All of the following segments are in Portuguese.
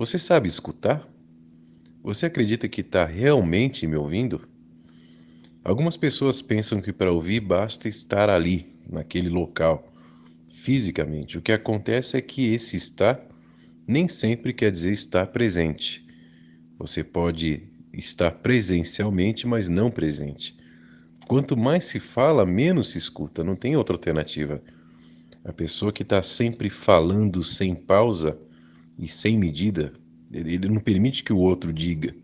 Você sabe escutar? Você acredita que está realmente me ouvindo? Algumas pessoas pensam que para ouvir basta estar ali, naquele local, fisicamente. O que acontece é que esse estar nem sempre quer dizer estar presente. Você pode estar presencialmente, mas não presente. Quanto mais se fala, menos se escuta, não tem outra alternativa. A pessoa que está sempre falando sem pausa e sem medida, ele não permite que o outro diga.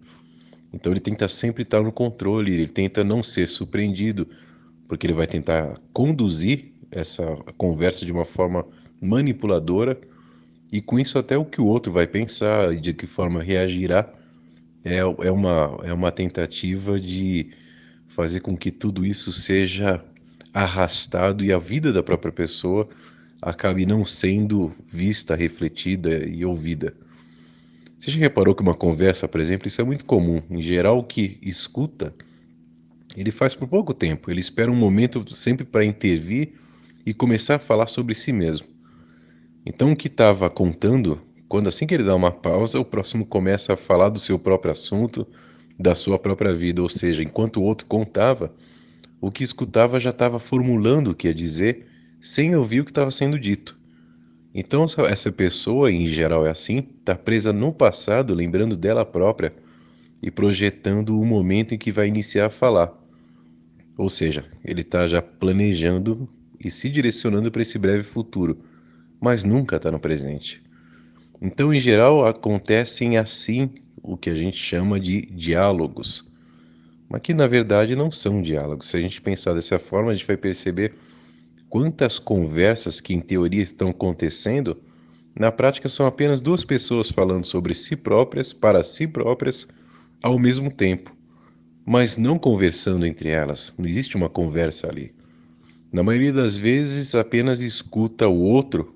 Então ele tenta sempre estar no controle, ele tenta não ser surpreendido, porque ele vai tentar conduzir essa conversa de uma forma manipuladora e com isso até o que o outro vai pensar e de que forma reagirá é, é, uma, é uma tentativa de fazer com que tudo isso seja arrastado e a vida da própria pessoa acabe não sendo vista, refletida e ouvida. Você já reparou que uma conversa, por exemplo, isso é muito comum. Em geral, o que escuta, ele faz por pouco tempo. Ele espera um momento sempre para intervir e começar a falar sobre si mesmo. Então, o que estava contando, quando assim que ele dá uma pausa, o próximo começa a falar do seu próprio assunto, da sua própria vida. Ou seja, enquanto o outro contava, o que escutava já estava formulando o que ia dizer sem ouvir o que estava sendo dito. Então, essa pessoa, em geral é assim, está presa no passado, lembrando dela própria e projetando o momento em que vai iniciar a falar. Ou seja, ele está já planejando e se direcionando para esse breve futuro, mas nunca está no presente. Então, em geral, acontecem assim o que a gente chama de diálogos, mas que na verdade não são diálogos. Se a gente pensar dessa forma, a gente vai perceber quantas conversas que em teoria estão acontecendo, na prática são apenas duas pessoas falando sobre si próprias, para si próprias, ao mesmo tempo, mas não conversando entre elas. Não existe uma conversa ali. Na maioria das vezes, apenas escuta o outro.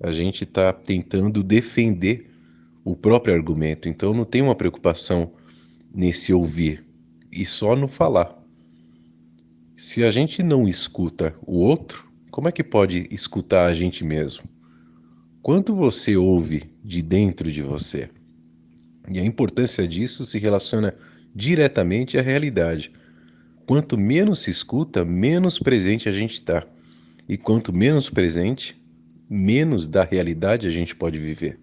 A gente está tentando defender o próprio argumento, então não tem uma preocupação nesse ouvir e só no falar. Se a gente não escuta o outro, como é que pode escutar a gente mesmo? Quanto você ouve de dentro de você? E a importância disso se relaciona diretamente à realidade. Quanto menos se escuta, menos presente a gente está. E quanto menos presente, menos da realidade a gente pode viver.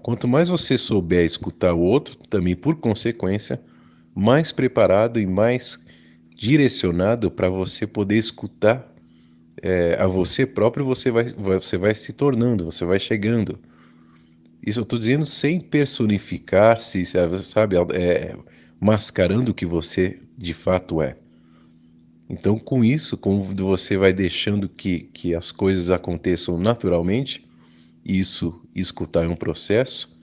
Quanto mais você souber escutar o outro, também por consequência, mais preparado e mais direcionado para você poder escutar é, a você próprio, você vai, você vai se tornando, você vai chegando. Isso eu estou dizendo sem personificar-se, sabe, é, mascarando o que você de fato é. Então, com isso, quando você vai deixando que, que as coisas aconteçam naturalmente, isso escutar é um processo,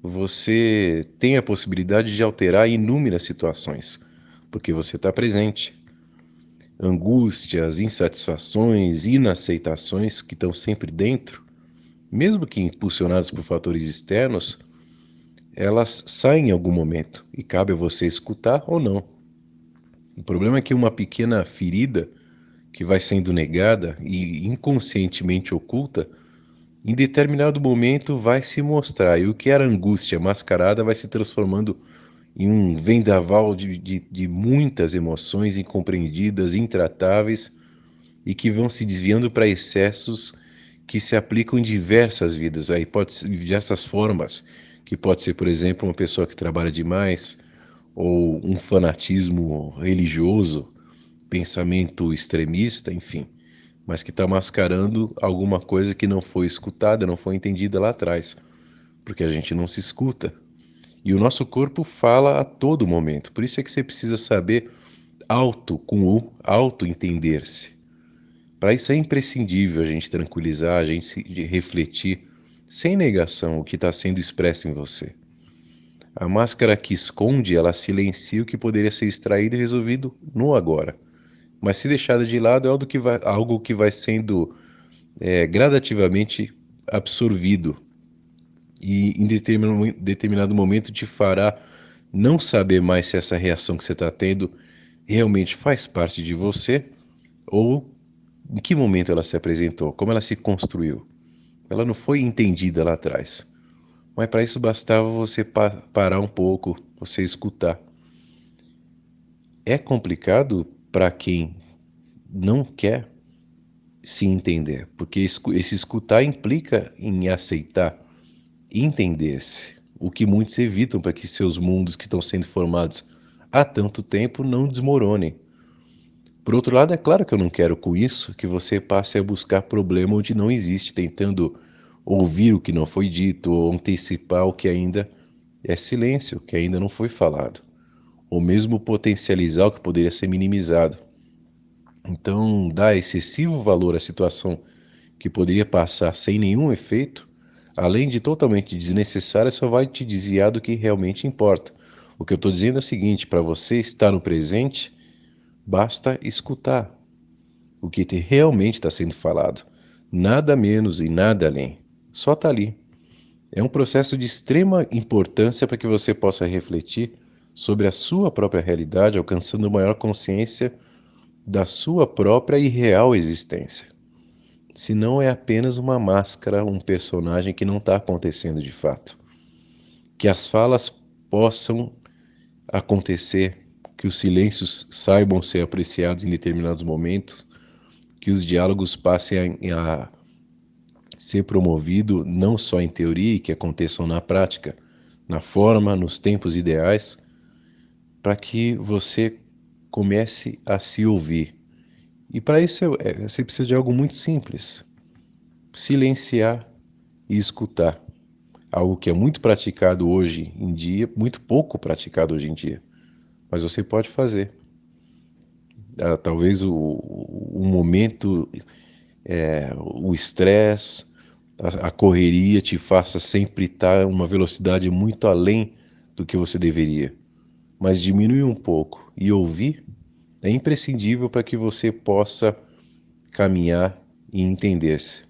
você tem a possibilidade de alterar inúmeras situações porque você está presente. Angústias, insatisfações, inaceitações que estão sempre dentro, mesmo que impulsionadas por fatores externos, elas saem em algum momento e cabe a você escutar ou não. O problema é que uma pequena ferida que vai sendo negada e inconscientemente oculta, em determinado momento vai se mostrar e o que era angústia mascarada vai se transformando em um vendaval de, de, de muitas emoções incompreendidas, intratáveis e que vão se desviando para excessos que se aplicam em diversas vidas, aí pode ser diversas formas, que pode ser, por exemplo, uma pessoa que trabalha demais ou um fanatismo religioso, pensamento extremista, enfim, mas que está mascarando alguma coisa que não foi escutada, não foi entendida lá atrás, porque a gente não se escuta, e o nosso corpo fala a todo momento. Por isso é que você precisa saber auto com o auto entender-se. Para isso é imprescindível a gente tranquilizar, a gente refletir sem negação o que está sendo expresso em você. A máscara que esconde, ela silencia o que poderia ser extraído e resolvido no agora. Mas se deixada de lado, é algo que vai, algo que vai sendo é, gradativamente absorvido e em determinado momento te fará não saber mais se essa reação que você está tendo realmente faz parte de você ou em que momento ela se apresentou, como ela se construiu. Ela não foi entendida lá atrás. Mas para isso bastava você pa parar um pouco, você escutar. É complicado para quem não quer se entender, porque esse escutar implica em aceitar, entender-se, o que muitos evitam para que seus mundos que estão sendo formados há tanto tempo não desmoronem. Por outro lado, é claro que eu não quero com isso que você passe a buscar problema onde não existe, tentando ouvir o que não foi dito ou antecipar o que ainda é silêncio, que ainda não foi falado, ou mesmo potencializar o que poderia ser minimizado. Então, dar excessivo valor à situação que poderia passar sem nenhum efeito, além de totalmente desnecessária, só vai te desviar do que realmente importa. O que eu estou dizendo é o seguinte: para você estar no presente, basta escutar o que realmente está sendo falado, nada menos e nada além. Só está ali. É um processo de extrema importância para que você possa refletir sobre a sua própria realidade, alcançando maior consciência da sua própria e real existência. Se não é apenas uma máscara, um personagem que não está acontecendo de fato. Que as falas possam acontecer, que os silêncios saibam ser apreciados em determinados momentos, que os diálogos passem a, a ser promovido não só em teoria e que aconteçam na prática, na forma, nos tempos ideais, para que você comece a se ouvir. E para isso é, você precisa de algo muito simples: silenciar e escutar. Algo que é muito praticado hoje em dia, muito pouco praticado hoje em dia, mas você pode fazer. Ah, talvez o, o momento, é, o estresse, a, correria te faça sempre estar uma velocidade muito além do que você deveria mas diminuir um pouco e ouvir é imprescindível para que você possa caminhar e entender-se.